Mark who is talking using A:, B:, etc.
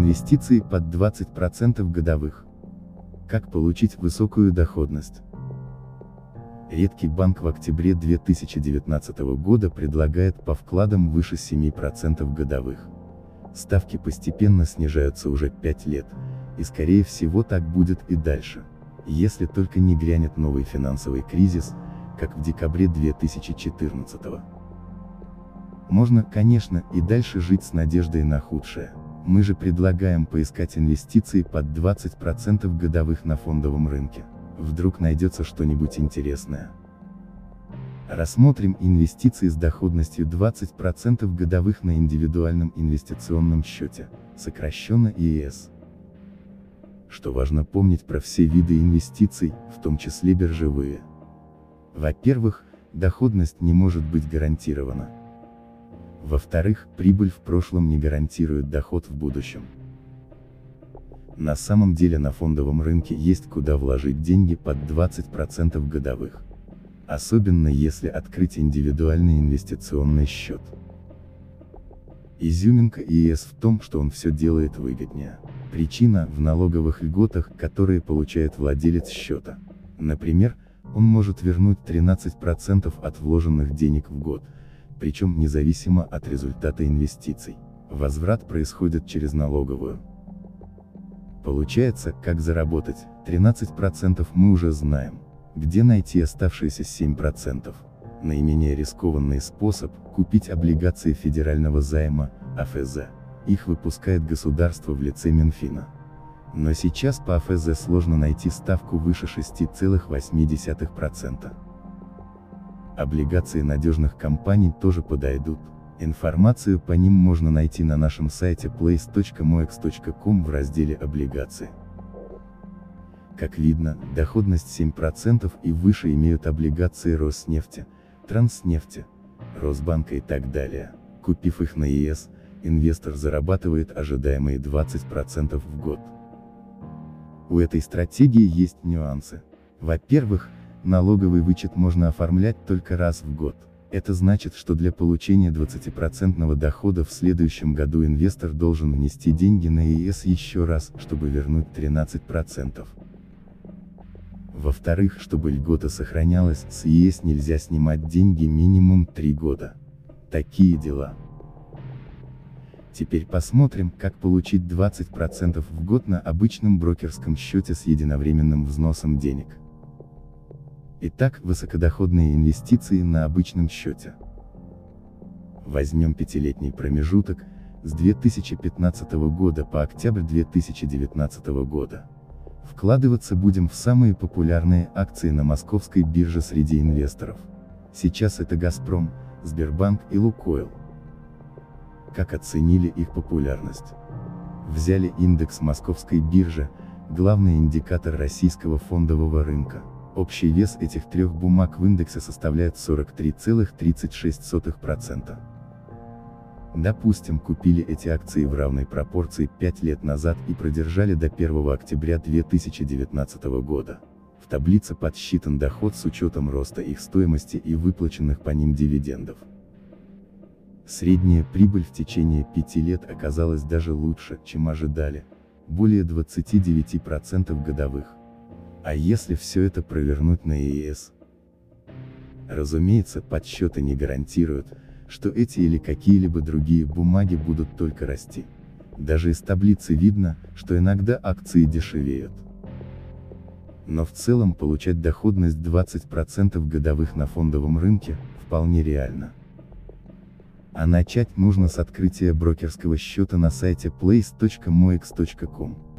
A: Инвестиции под 20% годовых. Как получить высокую доходность? Редкий банк в октябре 2019 года предлагает по вкладам выше 7% годовых. Ставки постепенно снижаются уже 5 лет, и скорее всего так будет и дальше. Если только не грянет новый финансовый кризис, как в декабре 2014 -го. Можно, конечно, и дальше жить с надеждой на худшее. Мы же предлагаем поискать инвестиции под 20% годовых на фондовом рынке. Вдруг найдется что-нибудь интересное. Рассмотрим инвестиции с доходностью 20% годовых на индивидуальном инвестиционном счете, сокращенно ИИС. Что важно помнить про все виды инвестиций, в том числе биржевые. Во-первых, доходность не может быть гарантирована. Во-вторых, прибыль в прошлом не гарантирует доход в будущем. На самом деле на фондовом рынке есть куда вложить деньги под 20% годовых. Особенно если открыть индивидуальный инвестиционный счет. Изюминка ИС в том, что он все делает выгоднее. Причина в налоговых льготах, которые получает владелец счета. Например, он может вернуть 13% от вложенных денег в год, причем независимо от результата инвестиций. Возврат происходит через налоговую. Получается, как заработать, 13% мы уже знаем. Где найти оставшиеся 7%? Наименее рискованный способ – купить облигации федерального займа, АФЗ. Их выпускает государство в лице Минфина. Но сейчас по АФЗ сложно найти ставку выше 6,8%. Облигации надежных компаний тоже подойдут. Информацию по ним можно найти на нашем сайте place.moex.com в разделе «Облигации». Как видно, доходность 7% и выше имеют облигации Роснефти, Транснефти, Росбанка и так далее. Купив их на ЕС, инвестор зарабатывает ожидаемые 20% в год. У этой стратегии есть нюансы. Во-первых, налоговый вычет можно оформлять только раз в год. Это значит, что для получения 20% дохода в следующем году инвестор должен внести деньги на ЕС еще раз, чтобы вернуть 13%. Во-вторых, чтобы льгота сохранялась, с ЕС нельзя снимать деньги минимум 3 года. Такие дела. Теперь посмотрим, как получить 20% в год на обычном брокерском счете с единовременным взносом денег. Итак, высокодоходные инвестиции на обычном счете. Возьмем пятилетний промежуток, с 2015 года по октябрь 2019 года. Вкладываться будем в самые популярные акции на московской бирже среди инвесторов. Сейчас это Газпром, Сбербанк и Лукойл. Как оценили их популярность? Взяли индекс московской биржи, главный индикатор российского фондового рынка. Общий вес этих трех бумаг в индексе составляет 43,36%. Допустим, купили эти акции в равной пропорции 5 лет назад и продержали до 1 октября 2019 года. В таблице подсчитан доход с учетом роста их стоимости и выплаченных по ним дивидендов. Средняя прибыль в течение 5 лет оказалась даже лучше, чем ожидали, более 29% годовых. А если все это провернуть на ЕС? Разумеется, подсчеты не гарантируют, что эти или какие-либо другие бумаги будут только расти. Даже из таблицы видно, что иногда акции дешевеют. Но в целом получать доходность 20% годовых на фондовом рынке, вполне реально. А начать нужно с открытия брокерского счета на сайте place.moex.com.